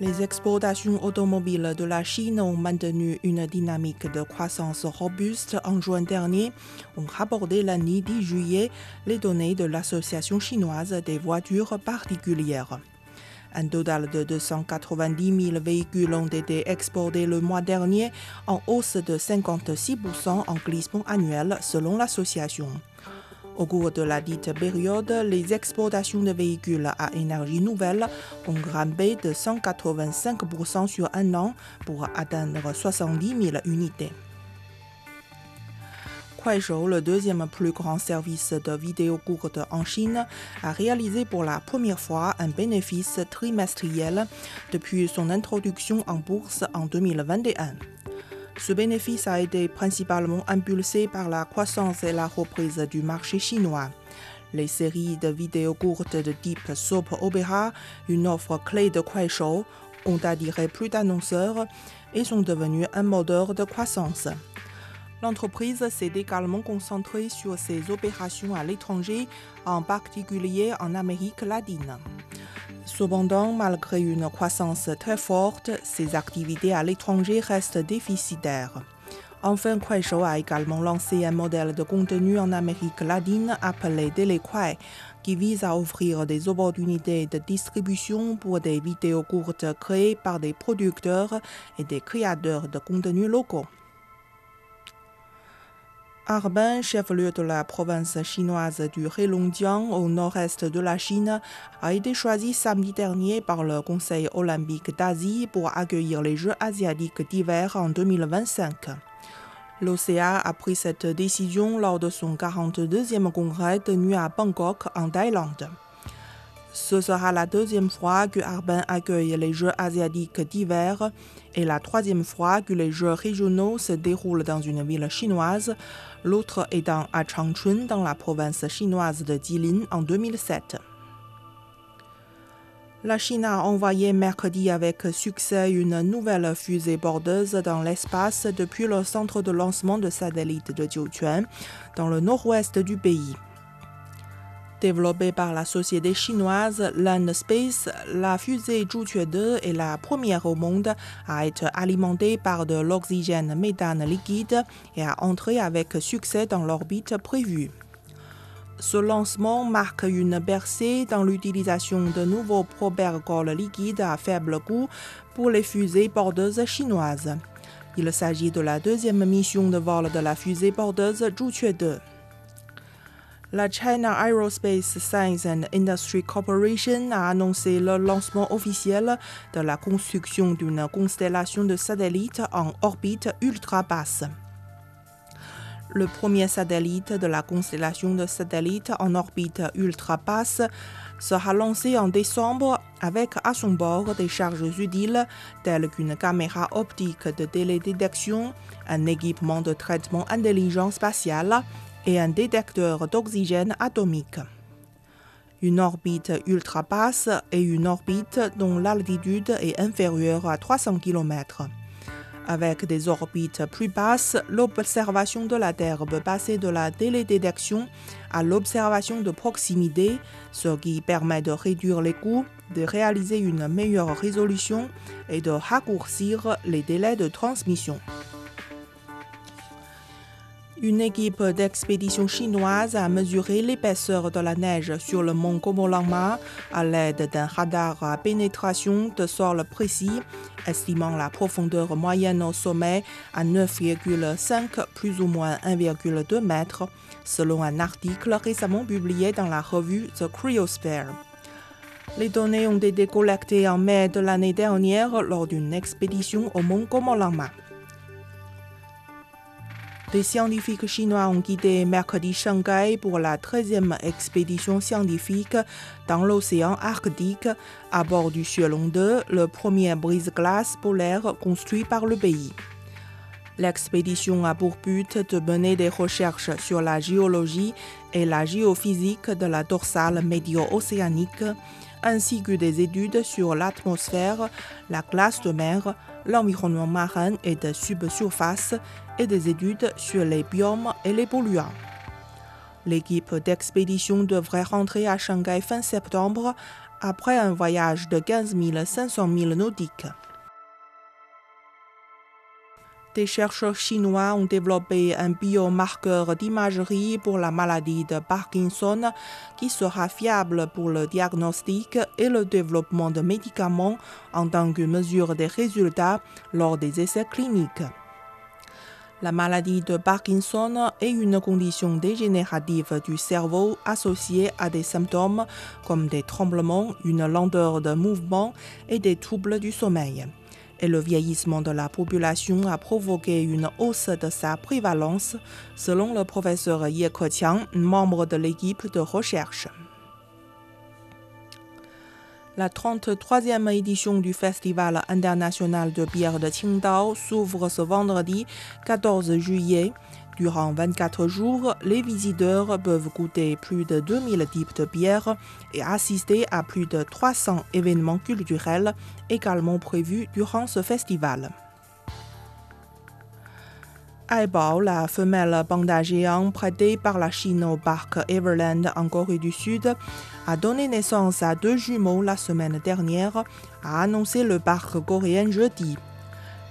Les exportations automobiles de la Chine ont maintenu une dynamique de croissance robuste en juin dernier, ont rapporté lundi 10 juillet les données de l'Association chinoise des voitures particulières. Un total de 290 000 véhicules ont été exportés le mois dernier, en hausse de 56% en glissement annuel selon l'association. Au cours de la dite période, les exportations de véhicules à énergie nouvelle ont grimpé de 185% sur un an pour atteindre 70 000 unités. Kuaishou, le deuxième plus grand service de vidéo courte en Chine, a réalisé pour la première fois un bénéfice trimestriel depuis son introduction en bourse en 2021. Ce bénéfice a été principalement impulsé par la croissance et la reprise du marché chinois. Les séries de vidéos courtes de type soap opera, une offre clé de Kuaishou, ont attiré plus d'annonceurs et sont devenues un moteur de croissance. L'entreprise s'est également concentrée sur ses opérations à l'étranger, en particulier en Amérique latine. Cependant, malgré une croissance très forte, ses activités à l'étranger restent déficitaires. Enfin, Kuaishou a également lancé un modèle de contenu en Amérique latine appelé Téléquai, qui vise à offrir des opportunités de distribution pour des vidéos courtes créées par des producteurs et des créateurs de contenus locaux. Harbin, chef-lieu de la province chinoise du Heilongjiang au nord-est de la Chine, a été choisi samedi dernier par le Conseil olympique d'Asie pour accueillir les Jeux asiatiques d'hiver en 2025. L'OCA a pris cette décision lors de son 42e congrès tenu à Bangkok, en Thaïlande. Ce sera la deuxième fois que Harbin accueille les Jeux asiatiques d'hiver et la troisième fois que les Jeux régionaux se déroulent dans une ville chinoise, l'autre étant à Changchun dans la province chinoise de Jilin en 2007. La Chine a envoyé mercredi avec succès une nouvelle fusée bordeuse dans l'espace depuis le centre de lancement de satellites de Jiuquan, dans le nord-ouest du pays. Développée par la société chinoise Land Space, la fusée Zhuque 2 est la première au monde à être alimentée par de l'oxygène méthane liquide et à entrer avec succès dans l'orbite prévue. Ce lancement marque une percée dans l'utilisation de nouveaux probergols liquides à faible coût pour les fusées bordeuses chinoises. Il s'agit de la deuxième mission de vol de la fusée bordeuse Zhuque 2. La China Aerospace Science and Industry Corporation a annoncé le lancement officiel de la construction d'une constellation de satellites en orbite ultra basse. Le premier satellite de la constellation de satellites en orbite ultra basse sera lancé en décembre avec à son bord des charges utiles telles qu'une caméra optique de télédétection, un équipement de traitement intelligent spatial et un détecteur d'oxygène atomique. Une orbite ultra basse est une orbite dont l'altitude est inférieure à 300 km. Avec des orbites plus basses, l'observation de la Terre peut passer de la télédétection à l'observation de proximité, ce qui permet de réduire les coûts, de réaliser une meilleure résolution et de raccourcir les délais de transmission. Une équipe d'expédition chinoise a mesuré l'épaisseur de la neige sur le mont Komolangma à l'aide d'un radar à pénétration de sol précis, estimant la profondeur moyenne au sommet à 9,5 plus ou moins 1,2 mètres, selon un article récemment publié dans la revue The Cryosphere. Les données ont été collectées en mai de l'année dernière lors d'une expédition au mont Komolangma. Des scientifiques chinois ont quitté mercredi Shanghai pour la 13e expédition scientifique dans l'océan Arctique à bord du Xuelong 2, le premier brise-glace polaire construit par le pays. L'expédition a pour but de mener des recherches sur la géologie et la géophysique de la dorsale médio-océanique, ainsi que des études sur l'atmosphère, la glace de mer, l'environnement marin et de subsurface, et des études sur les biomes et les polluants. L'équipe d'expédition devrait rentrer à Shanghai fin septembre après un voyage de 15 500 milles nautiques. Des chercheurs chinois ont développé un biomarqueur d'imagerie pour la maladie de Parkinson qui sera fiable pour le diagnostic et le développement de médicaments en tant que mesure des résultats lors des essais cliniques. La maladie de Parkinson est une condition dégénérative du cerveau associée à des symptômes comme des tremblements, une lenteur de mouvement et des troubles du sommeil. Et le vieillissement de la population a provoqué une hausse de sa prévalence, selon le professeur Ye Keqiang, membre de l'équipe de recherche. La 33e édition du Festival international de bière de Qingdao s'ouvre ce vendredi 14 juillet. Durant 24 jours, les visiteurs peuvent goûter plus de 2000 types de bières et assister à plus de 300 événements culturels également prévus durant ce festival. Aibao, la femelle panda géant prêtée par la Chine au parc Everland en Corée du Sud, a donné naissance à deux jumeaux la semaine dernière, a annoncé le parc coréen jeudi.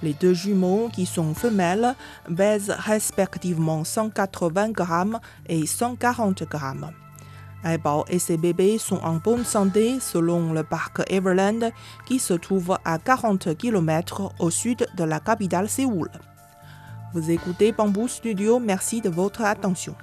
Les deux jumeaux, qui sont femelles, pèsent respectivement 180 grammes et 140 grammes. Aibao et ses bébés sont en bonne santé selon le parc Everland qui se trouve à 40 km au sud de la capitale Séoul. Vous écoutez Bamboo Studio, merci de votre attention.